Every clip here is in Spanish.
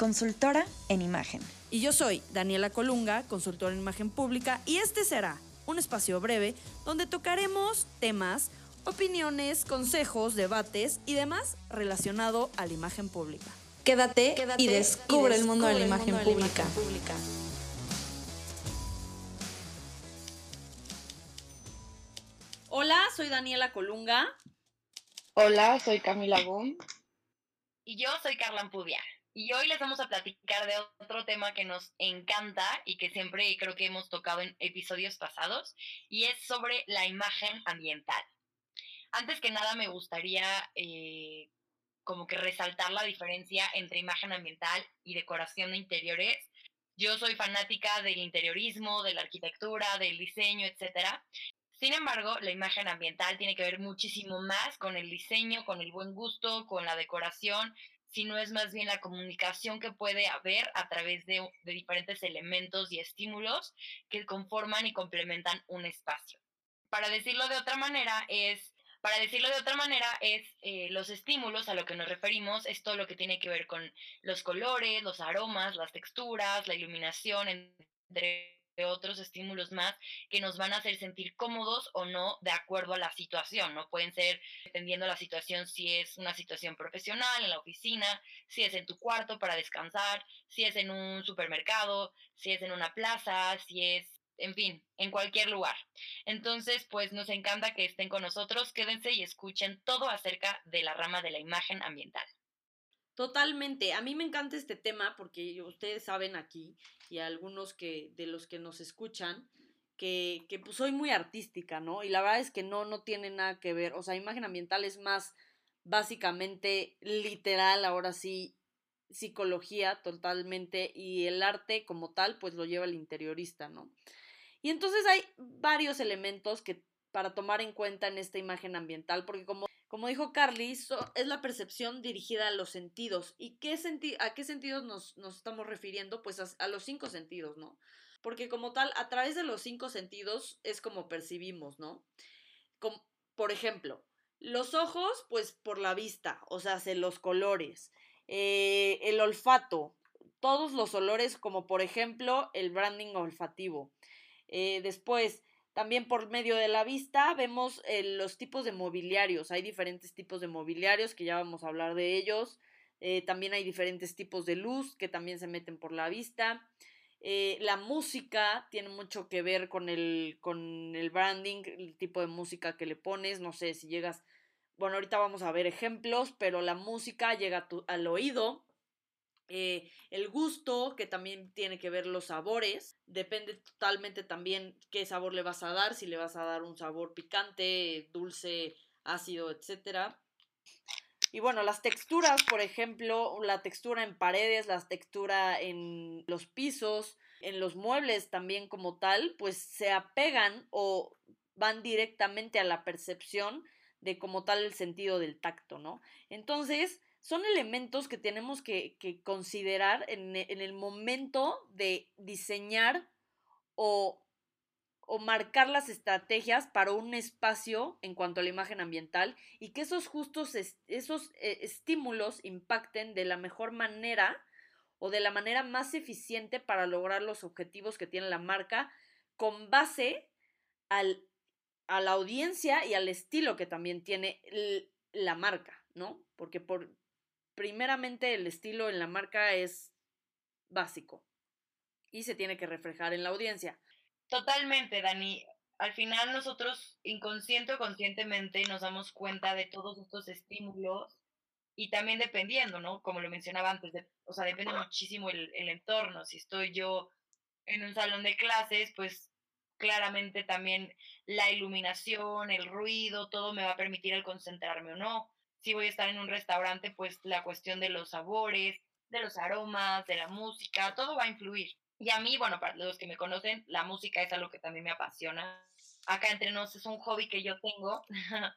consultora en imagen. Y yo soy Daniela Colunga, consultora en imagen pública, y este será un espacio breve donde tocaremos temas, opiniones, consejos, debates y demás relacionado a la imagen pública. Quédate, y, descubre el mundo, de, la imagen pública. Hola, soy Daniela Colunga. Hola, soy Camila Boom. Y yo soy Carla Ampudia. Y hoy les vamos a platicar de otro tema que nos encanta y que siempre creo que hemos tocado en episodios pasados, y es sobre la imagen ambiental. Antes que nada me gustaría eh, como que resaltar la diferencia entre imagen ambiental y decoración de interiores. Yo soy fanática del interiorismo, de la arquitectura, del diseño, etc. Sin embargo, la imagen ambiental tiene que ver muchísimo más con el diseño, con el buen gusto, con la decoración, sino es más bien la comunicación que puede haber a través de, de diferentes elementos y estímulos que conforman y complementan un espacio. Para decirlo de otra manera, es para decirlo de otra manera, es eh, los estímulos a lo que nos referimos, es todo lo que tiene que ver con los colores, los aromas, las texturas, la iluminación, entre otros estímulos más que nos van a hacer sentir cómodos o no de acuerdo a la situación, ¿no? Pueden ser, dependiendo de la situación, si es una situación profesional, en la oficina, si es en tu cuarto para descansar, si es en un supermercado, si es en una plaza, si es en fin, en cualquier lugar. Entonces, pues nos encanta que estén con nosotros, quédense y escuchen todo acerca de la rama de la imagen ambiental. Totalmente, a mí me encanta este tema porque ustedes saben aquí y algunos que de los que nos escuchan que, que pues soy muy artística, ¿no? Y la verdad es que no, no tiene nada que ver, o sea, imagen ambiental es más básicamente literal, ahora sí, psicología totalmente y el arte como tal pues lo lleva el interiorista, ¿no? Y entonces hay varios elementos que para tomar en cuenta en esta imagen ambiental, porque como, como dijo Carly, es la percepción dirigida a los sentidos. ¿Y qué a qué sentidos nos, estamos refiriendo? Pues a, los cinco sentidos, ¿no? Porque como tal, a través de los cinco sentidos es como percibimos, ¿no? Por ejemplo, los ojos, pues por la vista, o sea, los colores, eh, el olfato, todos los olores, como por ejemplo el branding olfativo. Eh, después, también por medio de la vista vemos eh, los tipos de mobiliarios. Hay diferentes tipos de mobiliarios que ya vamos a hablar de ellos. Eh, también hay diferentes tipos de luz que también se meten por la vista. la música tiene mucho que ver con el, con el branding, el tipo de música que le pones. No sé si llegas. Bueno, ahorita vamos a ver ejemplos, pero la música llega al oído eh, el gusto, que también tiene que ver los sabores, depende totalmente también qué sabor le vas a dar, si le vas a dar un sabor picante, dulce, ácido, etc. Y bueno, las texturas, por ejemplo, la textura en paredes, la textura en los pisos, en los muebles también como tal, pues se apegan o van directamente a la percepción de como tal el sentido del tacto, ¿no? Entonces, son elementos que tenemos que, considerar en, el momento de diseñar o, o, marcar las estrategias para un espacio en cuanto a la imagen ambiental y que esos justos, esos eh, estímulos impacten de la mejor manera o de la manera más eficiente para lograr los objetivos que tiene la marca con base al, a la audiencia y al estilo que también tiene la marca, ¿no? Porque por, primeramente el estilo en la marca es básico y se tiene que reflejar en la audiencia. Totalmente, Dani. Al final nosotros inconsciente o conscientemente nos damos cuenta de todos estos estímulos y también dependiendo, ¿no? Como lo mencionaba antes, o sea, depende muchísimo el, entorno. Si estoy yo en un salón de clases, pues claramente también la iluminación, el ruido, todo me va a permitir el concentrarme o no si voy a estar en un restaurante, pues la cuestión de los sabores, de los aromas, de la música, todo va a influir. Y a mí, bueno, para los que me conocen, la música es algo que también me apasiona. Acá entre nos es un hobby que yo tengo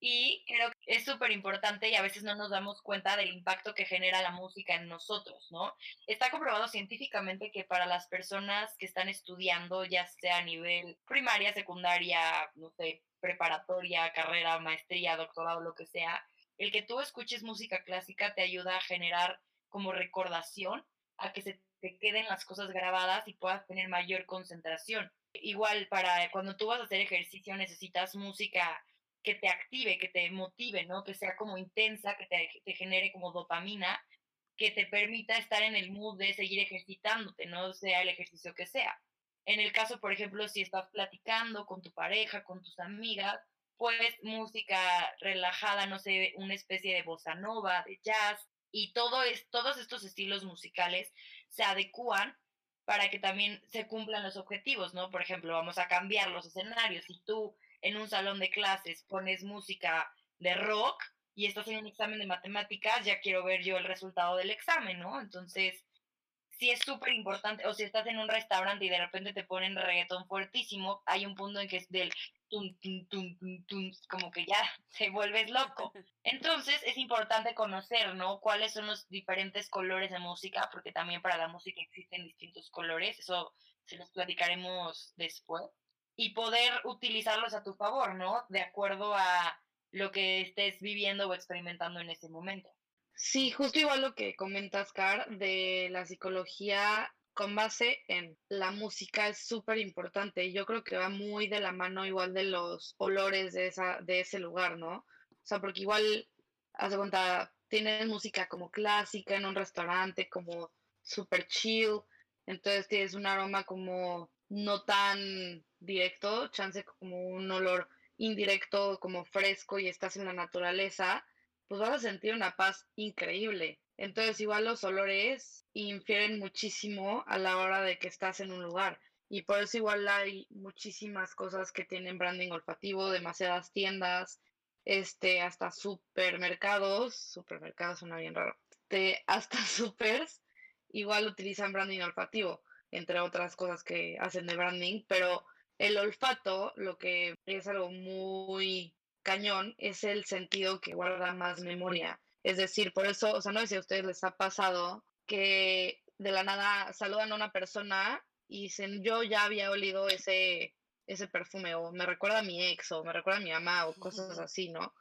y creo que es súper importante y a veces no nos damos cuenta del impacto que genera la música en nosotros, ¿no? Está comprobado científicamente que para las personas que están estudiando, ya sea a nivel primaria, secundaria, no sé, preparatoria, carrera, maestría, doctorado, lo que sea, el que tú escuches música clásica te ayuda a generar como recordación, a que se te queden las cosas grabadas y puedas tener mayor concentración. Igual para cuando tú vas a hacer ejercicio necesitas música que te active, que te motive, ¿no? Que sea como intensa, que te, te genere como dopamina, que te permita estar en el mood de seguir ejercitándote, no sea el ejercicio que sea. En el caso, por ejemplo, si estás platicando con tu pareja, con tus amigas, pues música relajada, no sé, una especie de bossa nova, de jazz, y todo es, todos estos estilos musicales se adecúan para que también se cumplan los objetivos, ¿no? Por ejemplo, vamos a cambiar los escenarios. Si tú en un salón de clases pones música de rock y estás en un examen de matemáticas, ya quiero ver yo el resultado del examen, ¿no? Entonces, sí es súper importante, o si estás en un restaurante y de repente te ponen reggaetón fuertísimo, hay un punto en que es del tum, tum, tum, tum, como que ya se vuelves loco. Entonces es importante conocer, ¿no? Cuáles son los diferentes colores de música, porque también para la música existen distintos colores, eso se los platicaremos después, y poder utilizarlos a tu favor, ¿no? De acuerdo a lo que estés viviendo o experimentando en ese momento. Sí, justo igual lo que comentas, Car, de la psicología con base en la música es súper importante. Yo creo que va muy de la mano igual de los olores de, esa, de ese lugar, ¿no? O sea, porque igual, haz de cuenta, tienes música como clásica en un restaurante, como súper chill, entonces tienes un aroma como no tan directo, chance como un olor indirecto, como fresco y estás en la naturaleza pues vas a sentir una paz increíble. Entonces, igual los olores infieren muchísimo a la hora de que estás en un lugar. Y por eso igual hay muchísimas cosas que tienen branding olfativo, demasiadas tiendas, este, hasta supermercados, supermercados suena bien raro, de, hasta supers, igual utilizan branding olfativo, entre otras cosas que hacen de branding, pero el olfato, lo que es algo muy cañón es el sentido que guarda más memoria. Es decir, por eso, o sea, no sé si a ustedes les ha pasado que de la nada saludan a una persona y dicen, yo ya había olido ese, ese perfume, o me recuerda a mi ex, o me recuerda a mi mamá, o cosas así, ¿no?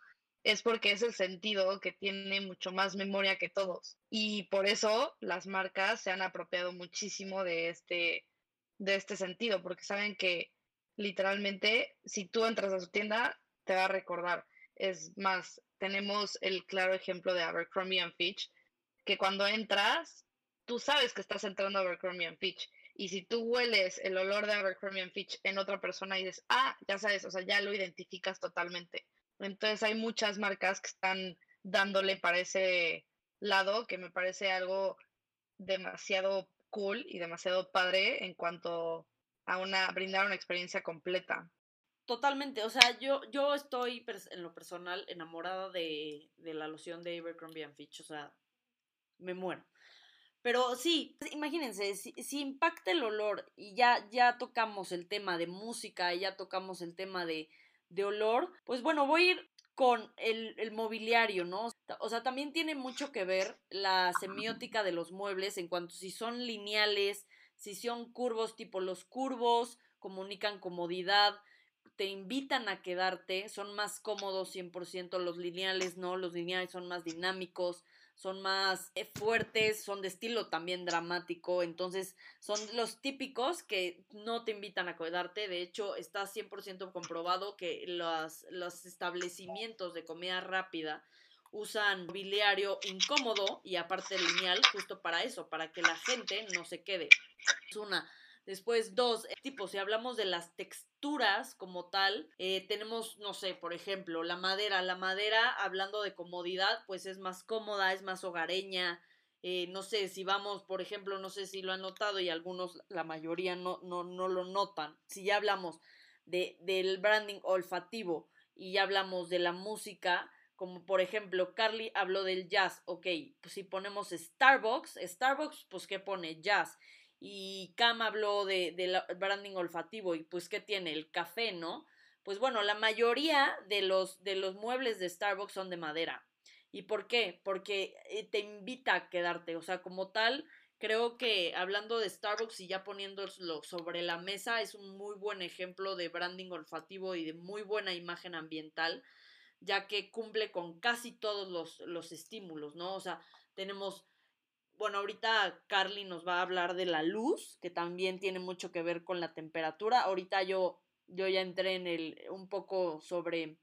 Es porque es el sentido que tiene mucho más memoria que todos. Y por eso las marcas se han apropiado muchísimo de este, de este sentido, porque saben que literalmente si tú entras a su tienda, te va a recordar. Es más, tenemos el claro ejemplo de Abercrombie and Fitch, que cuando entras, tú sabes que estás entrando a Abercrombie and Fitch. Y si tú hueles el olor de Abercrombie and Fitch en otra persona y dices, ah, ya sabes, o sea, ya lo identificas totalmente. Entonces hay muchas marcas que están dándole para ese lado, que me parece algo demasiado cool y demasiado padre en cuanto a una brindar una experiencia completa. Totalmente, o sea, yo, yo estoy en lo personal enamorada de, de la loción de Abercrombie Fitch, o sea, me muero. Pero sí, imagínense, si, si, impacta el olor y ya, ya tocamos el tema de música y ya tocamos el tema de, de olor, pues bueno, voy a ir con el, el, mobiliario, ¿no? O sea, también tiene mucho que ver la semiótica de los muebles en cuanto si son lineales, si son curvos, tipo los curvos comunican comodidad, te invitan a quedarte, son más cómodos 100%, los lineales no, los lineales son más dinámicos, son más eh, fuertes, son de estilo también dramático, entonces son los típicos que no te invitan a quedarte, de hecho está 100% comprobado que los, los establecimientos de comida rápida usan mobiliario incómodo y aparte lineal justo para eso, para que la gente no se quede. Es una Después, dos, eh, tipo, si hablamos de las texturas como tal, eh, tenemos, no sé, por ejemplo, la madera. La madera, hablando de comodidad, pues es más cómoda, es más hogareña. Eh, no sé, si vamos, por ejemplo, no sé si lo han notado y algunos, la mayoría no, no, no lo notan. Si ya hablamos de, del branding olfativo y ya hablamos de la música, como por ejemplo, Carly habló del jazz, ok, pues si ponemos Starbucks, Starbucks, pues ¿qué pone? Jazz. Y Cam habló de, de branding olfativo y pues ¿qué tiene? El café, ¿no? Pues bueno, la mayoría de los, de los muebles de Starbucks son de madera. ¿Y por qué? Porque eh, te invita a quedarte, o sea, como tal, creo que hablando de Starbucks y ya poniéndolo sobre la mesa, es un muy buen ejemplo de branding olfativo y de muy buena imagen ambiental ya que cumple con casi todos los, los estímulos, ¿no? O sea, tenemos, bueno, ahorita Carly nos va a hablar de la luz, que también tiene mucho que ver con la temperatura. Ahorita yo, yo ya entré en el, un poco sobre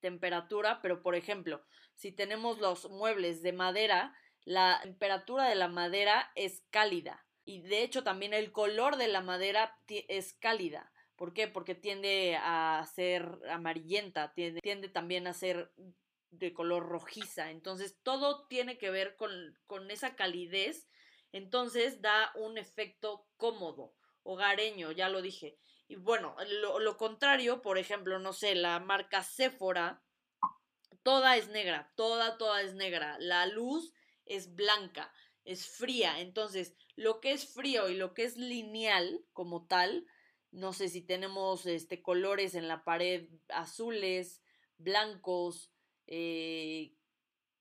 temperatura, pero por ejemplo, si tenemos los muebles de madera, la temperatura de la madera es cálida y de hecho también el color de la madera es cálida. ¿Por qué? Porque tiende a ser amarillenta, tiende, tiende también a ser de color rojiza. Entonces, todo tiene que ver con, con esa calidez. Entonces, da un efecto cómodo, hogareño, ya lo dije. Y bueno, lo, lo contrario, por ejemplo, no sé, la marca Sephora, toda es negra, toda, toda es negra. La luz es blanca, es fría. Entonces, lo que es frío y lo que es lineal como tal, no sé si tenemos este, colores en la pared azules, blancos, eh,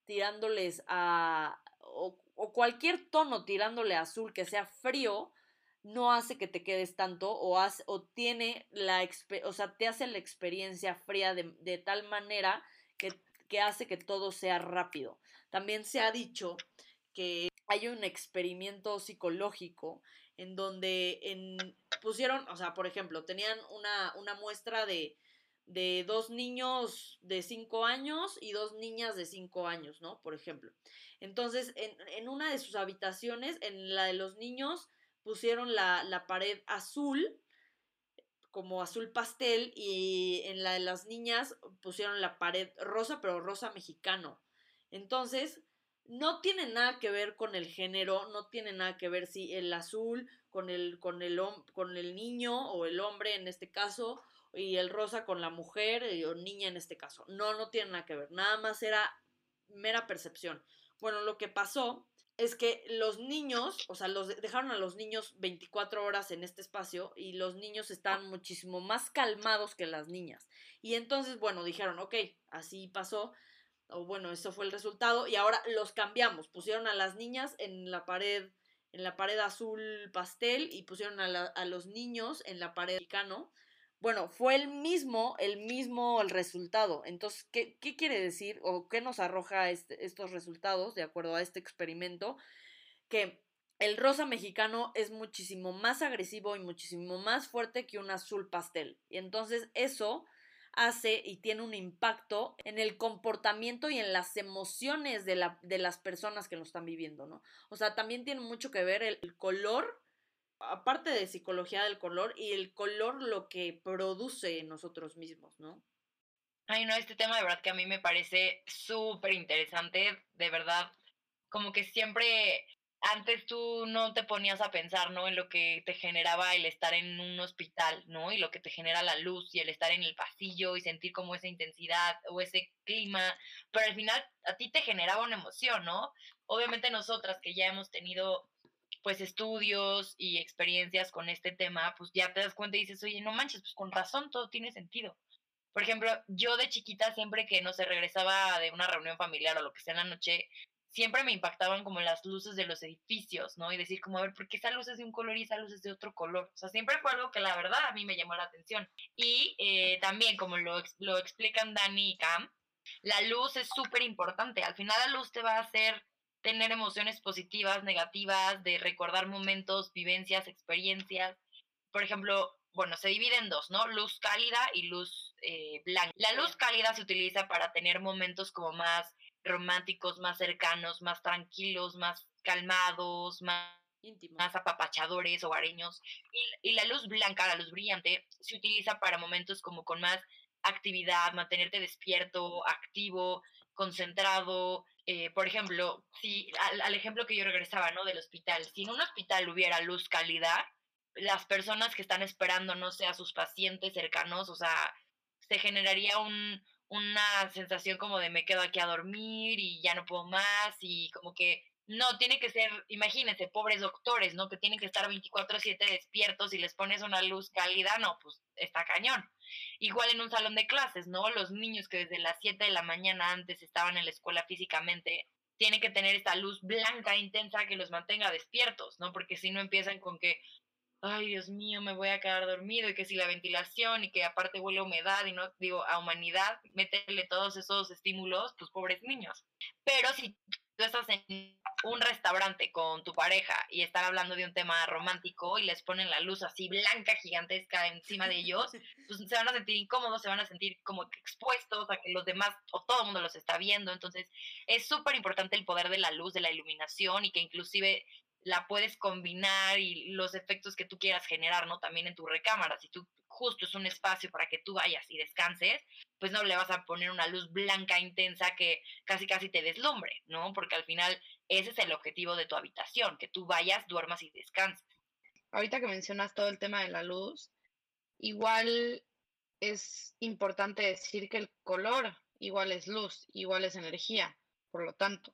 tirándoles a... O, cualquier tono tirándole azul que sea frío, no hace que te quedes tanto o, o tiene la... O sea, te hace la experiencia fría de, tal manera que, que hace que todo sea rápido. También se ha dicho que hay un experimento psicológico en donde pusieron, o sea, por ejemplo, tenían una, una muestra de, de dos niños de cinco años y dos niñas de cinco años, ¿no? Por ejemplo. Entonces, en, en una de sus habitaciones, en la de los niños, pusieron la, la pared azul, como azul pastel, y en la de las niñas pusieron la pared rosa, pero rosa mexicano. Entonces, no tiene nada que ver con el género, no tiene nada que ver si el azul con el, con el, con el niño o el hombre en este caso, y el rosa con la mujer o niña en este caso. No, no tiene nada que ver, nada más era mera percepción. Bueno, lo que pasó es que los niños, o sea, los dejaron a los niños 24 horas en este espacio y los niños están muchísimo más calmados que las niñas. Y entonces, bueno, dijeron, ok, así pasó, o bueno, eso fue el resultado, y ahora los cambiamos, pusieron a las niñas en la pared, en la pared azul pastel y pusieron a, a los niños en la pared mexicano. Bueno, fue el mismo, el mismo el resultado. Entonces, ¿qué, quiere decir o qué nos arroja este, estos resultados de acuerdo a este experimento? Que el rosa mexicano es muchísimo más agresivo y muchísimo más fuerte que un azul pastel. Y entonces eso hace y tiene un impacto en el comportamiento y en las emociones de las personas que lo están viviendo, ¿no? O sea, también tiene mucho que ver el, color, aparte de psicología del color, y el color lo que produce en nosotros mismos, ¿no? Ay, no, este tema de verdad que a mí me parece súper interesante, de verdad, como que siempre antes tú no te ponías a pensar, ¿no? En lo que te generaba el estar en un hospital, ¿no? Y lo que te genera la luz y el estar en el pasillo y sentir como esa intensidad o ese clima, pero al final a ti te generaba una emoción, ¿no? Obviamente nosotras que ya hemos tenido pues estudios y experiencias con este tema, pues ya te das cuenta y dices, oye, no manches, pues con razón todo tiene sentido. Por ejemplo, yo de chiquita siempre que no se regresaba de una reunión familiar o lo que sea en la noche, siempre me impactaban como las luces de los edificios, ¿no? Y decir como, a ver, ¿por qué esa luz es de un color y esa luz es de otro color? O sea, siempre fue algo que la verdad a mí me llamó la atención. Y eh, también, como lo, lo explican Dani y Cam, la luz es súper importante. Al final la luz te va a hacer tener emociones positivas, negativas, de recordar momentos, vivencias, experiencias. Por ejemplo, bueno, se divide en dos, ¿no? Luz cálida y luz eh, blanca. La luz cálida se utiliza para tener momentos como más románticos, más cercanos, más tranquilos, más calmados, más más apapachadores, hogareños. Y, y la luz blanca, la luz brillante, se utiliza para momentos como con más actividad, mantenerte despierto, activo, concentrado. Eh, por ejemplo, si al, ejemplo que yo regresaba, ¿no? Del hospital, si en un hospital hubiera luz cálida, las personas que están esperando, no sé, a sus pacientes cercanos, o sea, se generaría un, una sensación como de me quedo aquí a dormir y ya no puedo más y como que no, tiene que ser, imagínense, pobres doctores, ¿no? Que tienen que estar 24/7 despiertos y les pones una luz cálida, no, pues está cañón. Igual en un salón de clases, ¿no? Los niños que desde las 7 de la mañana antes estaban en la escuela físicamente, tienen que tener esta luz blanca intensa que los mantenga despiertos, ¿no? Porque si no empiezan con que, ay Dios mío, me voy a quedar dormido y que si la ventilación y que aparte huele a humedad y no, digo, a humanidad, métele todos esos estímulos, pues pobres niños. Pero si tú estás en un restaurante con tu pareja y están hablando de un tema romántico y les ponen la luz así blanca, gigantesca encima de ellos, pues se van a sentir incómodos, se van a sentir como expuestos a que los demás o todo el mundo los está viendo. Entonces es súper importante el poder de la luz, de la iluminación y que inclusive la puedes combinar y los efectos que tú quieras generar, ¿no? También en tu recámara. Si tú justo es un espacio para que tú vayas y descanses, pues no le vas a poner una luz blanca intensa que casi casi te deslumbre, ¿no? Porque al final ese es el objetivo de tu habitación, que tú vayas, duermas y descanses. Ahorita que mencionas todo el tema de la luz, igual es importante decir que el color igual es luz, igual es energía, por lo tanto.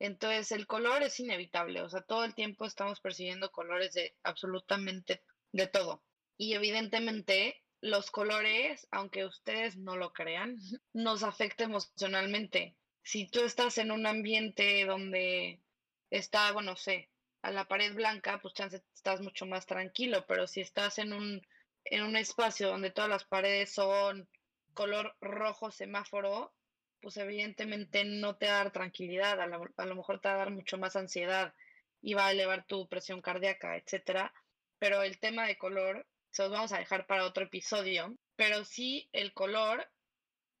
Entonces el color es inevitable, o sea, todo el tiempo estamos percibiendo colores de absolutamente de todo. Y evidentemente los colores, aunque ustedes no lo crean, nos afecta emocionalmente. Si tú estás en un ambiente donde está, bueno, sé, a la pared blanca, pues chance estás mucho más tranquilo, pero si estás en un, en un espacio donde todas las paredes son color rojo semáforo, pues evidentemente no te va a dar tranquilidad, a, lo mejor te va a dar mucho más ansiedad y va a elevar tu presión cardíaca, etcétera. Pero el tema de color se los vamos a dejar para otro episodio, pero sí el color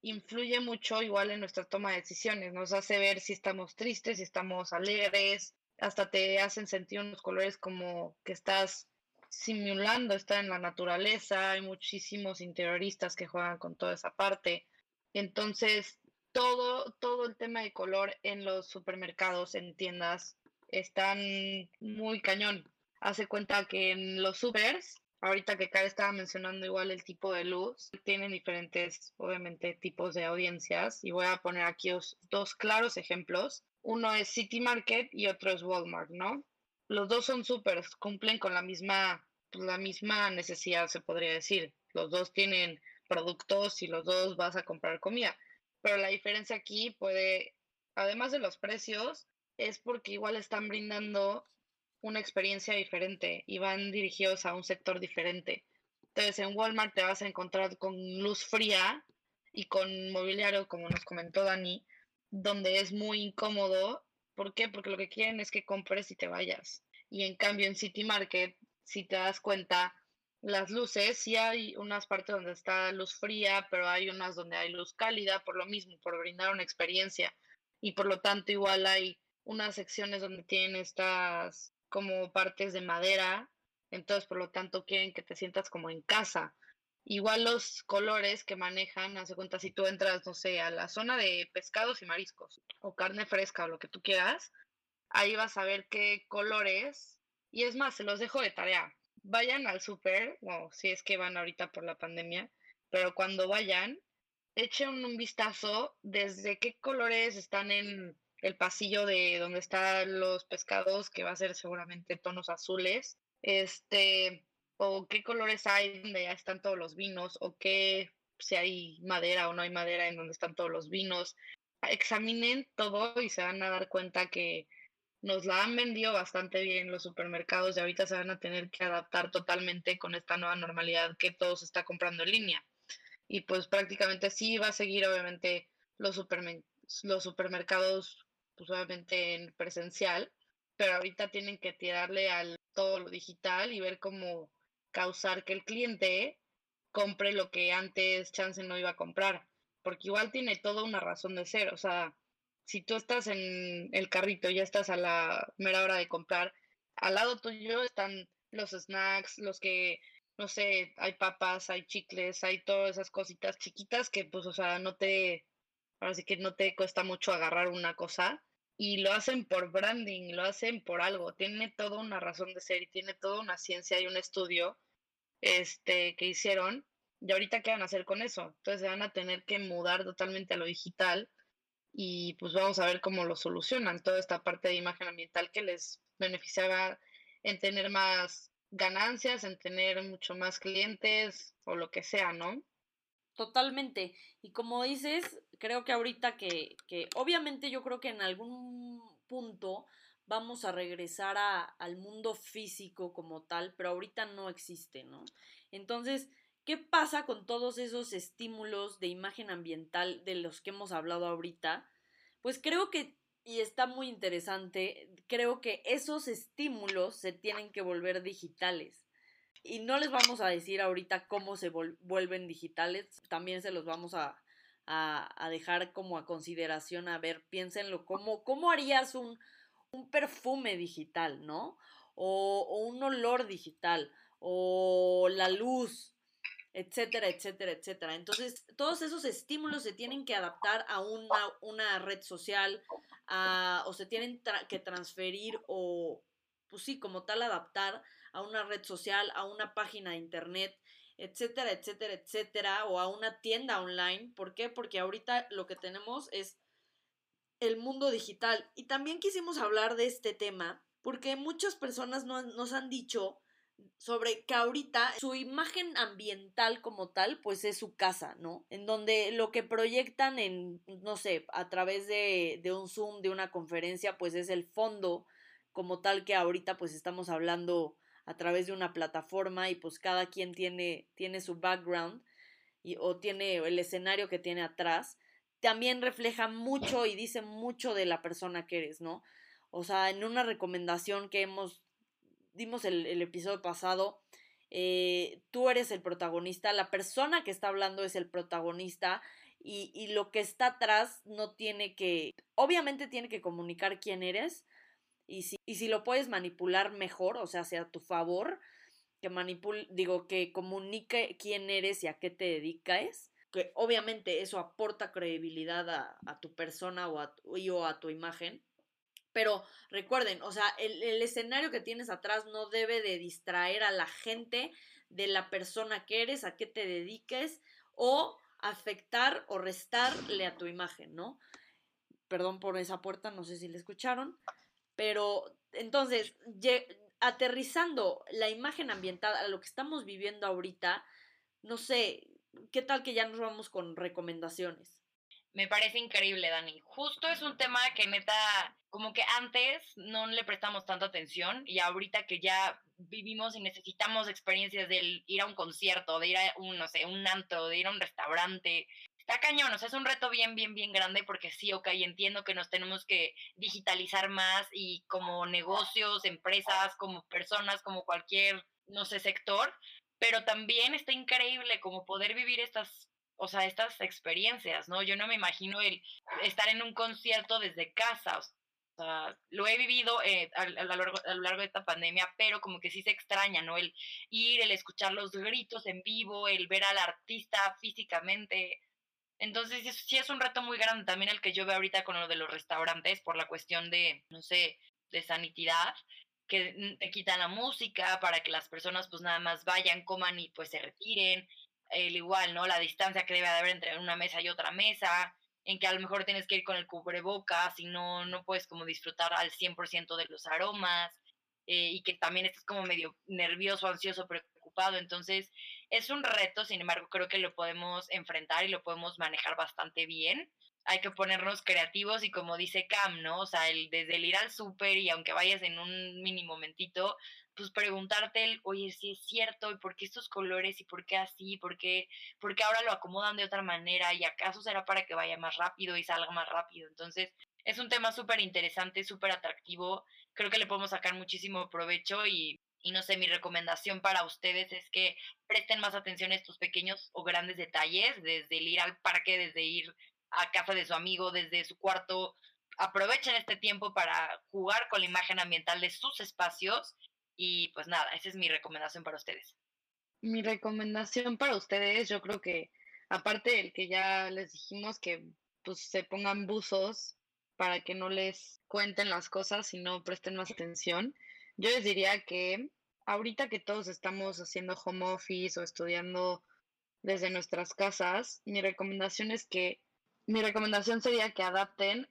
influye mucho igual en nuestra toma de decisiones, nos hace ver si estamos tristes, si estamos alegres, hasta te hacen sentir unos colores como que estás simulando estar en la naturaleza, hay muchísimos interioristas que juegan con toda esa parte. Entonces, todo, todo el tema de color en los supermercados, en tiendas, están muy cañón. Hace cuenta que en los supers, ahorita que Cara estaba mencionando igual el tipo de luz, tienen diferentes, obviamente, tipos de audiencias. Y voy a poner aquí dos claros ejemplos. Uno es City Market y otro es Walmart, ¿no? Los dos son supers, cumplen con la misma, la misma necesidad, se podría decir. Los dos tienen productos y los dos vas a comprar comida pero la diferencia aquí puede, además de los precios, es porque igual están brindando una experiencia diferente y van dirigidos a un sector diferente. Entonces en Walmart te vas a encontrar con luz fría y con mobiliario, como nos comentó Dani, donde es muy incómodo. ¿Por qué? Porque lo que quieren es que compres y te vayas. Y en cambio en City Market, si te das cuenta, las luces, sí hay unas partes donde está luz fría, pero hay unas donde hay luz cálida, por lo mismo, por brindar una experiencia. Y por lo tanto, igual hay unas secciones donde tienen estas como partes de madera, entonces por lo tanto quieren que te sientas como en casa. Igual los colores que manejan, hace cuenta si tú entras, no sé, a la zona de pescados y mariscos o carne fresca o lo que tú quieras, ahí vas a ver qué colores, y es más, se los dejo de tarea vayan al súper, o si es que van ahorita por la pandemia, pero cuando vayan, echen un vistazo desde qué colores están en el pasillo de donde están los pescados, que va a ser seguramente tonos azules, este, o qué colores hay donde ya están todos los vinos, o qué, si hay madera o no hay madera en donde están todos los vinos. Examinen todo y se van a dar cuenta que nos la han vendido bastante bien los supermercados y ahorita se van a tener que adaptar totalmente con esta nueva normalidad que todo se está comprando en línea. Y pues prácticamente sí va a seguir obviamente los, los supermercados pues obviamente en presencial, pero ahorita tienen que tirarle al todo lo digital y ver cómo causar que el cliente compre lo que antes chance no iba a comprar, porque igual tiene toda una razón de ser, o sea, si tú estás en el carrito, ya estás a la mera hora de comprar, al lado tuyo están los snacks, los que, no sé, hay papas, hay chicles, hay todas esas cositas chiquitas que pues, o sea, no te, ahora sí que no te cuesta mucho agarrar una cosa y lo hacen por branding, lo hacen por algo, tiene toda una razón de ser y tiene toda una ciencia y un estudio este, que hicieron ¿y ahorita qué van a hacer con eso? Entonces se van a tener que mudar totalmente a lo digital y pues vamos a ver cómo lo solucionan, toda esta parte de imagen ambiental que les beneficiaba en tener más ganancias, en tener mucho más clientes o lo que sea, ¿no? Totalmente. Y como dices, creo que ahorita que, que obviamente yo creo que en algún punto vamos a regresar a, al mundo físico como tal, pero ahorita no existe, ¿no? Entonces, ¿qué pasa con todos esos estímulos de imagen ambiental de los que hemos hablado ahorita? Pues creo que, y está muy interesante, creo que esos estímulos se tienen que volver digitales. Y no les vamos a decir ahorita cómo se vuelven digitales, también se los vamos a, dejar como a consideración, a ver, piénsenlo, ¿cómo, cómo harías un, un perfume digital, ¿no? O, o, un olor digital, o la luz, etcétera, etcétera, etcétera. Entonces, todos esos estímulos se tienen que adaptar a una, una red social, o se tienen que transferir, o, pues sí, como tal, adaptar a una red social, a una página de internet, etcétera, etcétera, etcétera, o a una tienda online. ¿Por qué? Porque ahorita lo que tenemos es el mundo digital. Y también quisimos hablar de este tema porque muchas personas nos han dicho sobre que ahorita su imagen ambiental como tal, pues es su casa, ¿no? En donde lo que proyectan en, no sé, a través de, de un Zoom, de una conferencia, pues es el fondo como tal que ahorita pues estamos hablando a través de una plataforma y pues cada quien tiene, tiene su background y, o tiene el escenario que tiene atrás también refleja mucho y dice mucho de la persona que eres, ¿no? O sea, en una recomendación que hemos, dimos el, episodio pasado, eh, tú eres el protagonista, la persona que está hablando es el protagonista y, y, lo que está atrás no tiene que, obviamente tiene que comunicar quién eres y si, y lo puedes manipular mejor, o sea, sea a tu favor, que manipule, digo, que comunique quién eres y a qué te dedicas que obviamente eso aporta credibilidad a, tu persona a, o a tu imagen. Pero recuerden, o sea, el, el, escenario que tienes atrás no debe de distraer a la gente de la persona que eres, a qué te dediques o afectar o restarle a tu imagen, ¿no? Perdón por esa puerta, no sé si la escucharon, pero entonces, aterrizando la imagen ambiental a lo que estamos viviendo ahorita, no sé, ¿qué tal que ya nos vamos con recomendaciones? Me parece increíble, Dani. Justo es un tema que neta, como que antes no le prestamos tanta atención y ahorita que ya vivimos y necesitamos experiencias de ir a un concierto, de ir a un, no sé, un antro, de ir a un restaurante, está cañón, o sea, es un reto bien, bien, bien grande porque sí, ok, entiendo que nos tenemos que digitalizar más y como negocios, empresas, como personas, como cualquier, no sé, sector, pero también está increíble como poder vivir estas, o sea, estas experiencias, ¿no? Yo no me imagino el estar en un concierto desde casa, o sea, lo he vivido eh, a, lo largo, a, lo largo, de esta pandemia, pero como que sí se extraña, ¿no? El ir, el escuchar los gritos en vivo, el ver al artista físicamente. Entonces, sí es un reto muy grande también el que yo veo ahorita con lo de los restaurantes por la cuestión de, no sé, de sanidad, que te quitan la música para que las personas pues nada más vayan, coman y pues se retiren. El igual, ¿no? La distancia que debe de haber entre una mesa y otra mesa, en que a lo mejor tienes que ir con el cubrebocas y no, no puedes como disfrutar al 100% de los aromas eh, y que también estás como medio nervioso, ansioso, preocupado. Entonces es un reto, sin embargo creo que lo podemos enfrentar y lo podemos manejar bastante bien hay que ponernos creativos y como dice Cam, ¿no? O sea, el, desde el ir al súper y aunque vayas en un mini momentito, pues preguntarte, el, oye, si es cierto, ¿y por qué estos colores? ¿Y por qué así? ¿Por qué, ¿Por qué ahora lo acomodan de otra manera? ¿Y acaso será para que vaya más rápido y salga más rápido? Entonces, es un tema súper interesante, súper atractivo. Creo que le podemos sacar muchísimo provecho y, y no sé, mi recomendación para ustedes es que presten más atención a estos pequeños o grandes detalles, desde el ir al parque, desde ir a casa de su amigo desde su cuarto. Aprovechen este tiempo para jugar con la imagen ambiental de sus espacios y pues nada, esa es mi recomendación para ustedes. Mi recomendación para ustedes, yo creo que aparte del que ya les dijimos que pues se pongan buzos para que no les cuenten las cosas y no presten más atención, yo les diría que ahorita que todos estamos haciendo home office o estudiando desde nuestras casas, mi recomendación es que, mi recomendación sería que adapten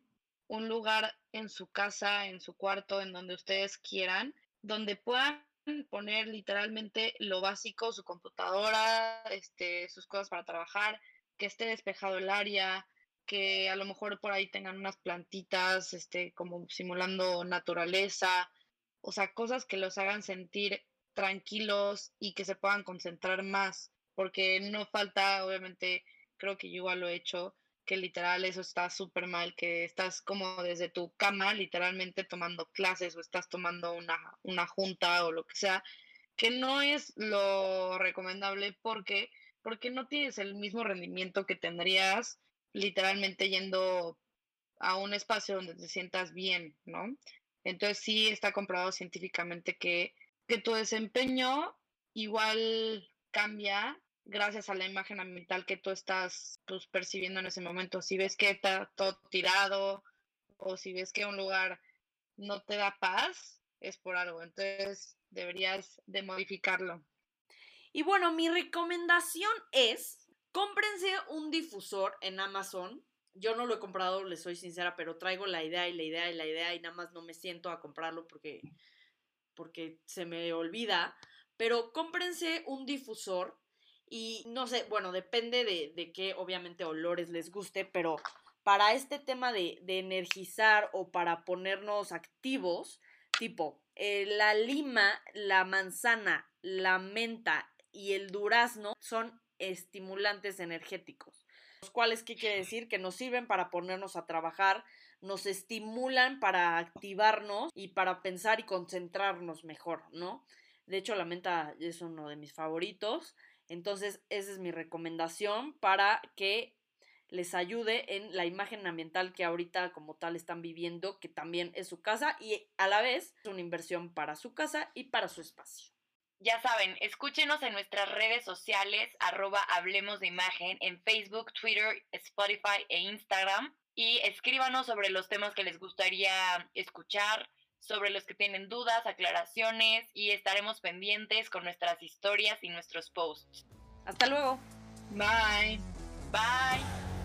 un lugar en su casa, en su cuarto, en donde ustedes quieran, donde puedan poner literalmente lo básico, su computadora, este, sus cosas para trabajar, que esté despejado el área, que a lo mejor por ahí tengan unas plantitas, este, como simulando naturaleza, o sea, cosas que los hagan sentir tranquilos y que se puedan concentrar más, porque no falta, obviamente, creo que yo igual lo he hecho, que literal eso está súper mal, que estás como desde tu cama literalmente tomando clases o estás tomando una, una junta o lo que sea, que no es lo recomendable porque, porque no tienes el mismo rendimiento que tendrías literalmente yendo a un espacio donde te sientas bien, ¿no? Entonces sí está comprobado científicamente que, que tu desempeño igual cambia gracias a la imagen ambiental que tú estás pues, percibiendo en ese momento. Si ves que está todo tirado o si ves que un lugar no te da paz, es por algo. Entonces deberías de modificarlo. Y bueno, mi recomendación es, cómprense un difusor en Amazon. Yo no lo he comprado, les soy sincera, pero traigo la idea y la idea y la idea y nada más no me siento a comprarlo porque, porque se me olvida. Pero cómprense un difusor y no sé, bueno, depende de, de qué, obviamente, olores les guste, pero para este tema de, de energizar o para ponernos activos, tipo, eh, la lima, la manzana, la menta y el durazno son estimulantes energéticos. Los cuales, ¿qué quiere decir? Que nos sirven para ponernos a trabajar, nos estimulan para activarnos y para pensar y concentrarnos mejor, ¿no? De hecho, la menta es uno de mis favoritos. Entonces, esa es mi recomendación para que les ayude en la imagen ambiental que ahorita como tal están viviendo, que también es su casa y a la vez es una inversión para su casa y para su espacio. Ya saben, escúchenos en nuestras redes sociales, arroba Hablemos de Imagen, en Facebook, Twitter, Spotify e Instagram. Y escríbanos sobre los temas que les gustaría escuchar, sobre los que tienen dudas, aclaraciones y estaremos pendientes con nuestras historias y nuestros posts. Hasta luego. Bye. Bye.